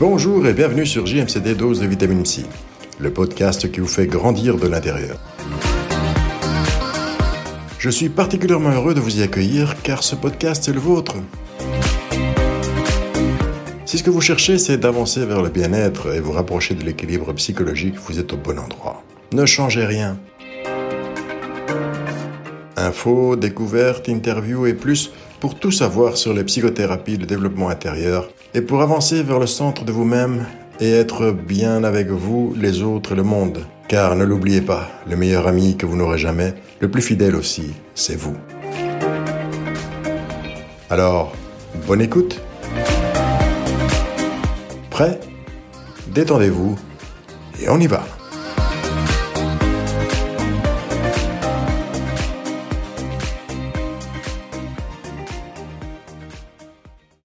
Bonjour et bienvenue sur JMCD Dose de Vitamine C, le podcast qui vous fait grandir de l'intérieur. Je suis particulièrement heureux de vous y accueillir car ce podcast est le vôtre. Si ce que vous cherchez, c'est d'avancer vers le bien-être et vous rapprocher de l'équilibre psychologique, vous êtes au bon endroit. Ne changez rien. Infos, découvertes, interviews et plus pour tout savoir sur les psychothérapies, le développement intérieur et pour avancer vers le centre de vous-même et être bien avec vous, les autres et le monde. Car ne l'oubliez pas, le meilleur ami que vous n'aurez jamais, le plus fidèle aussi, c'est vous. Alors, bonne écoute. Prêt? Détendez-vous et on y va.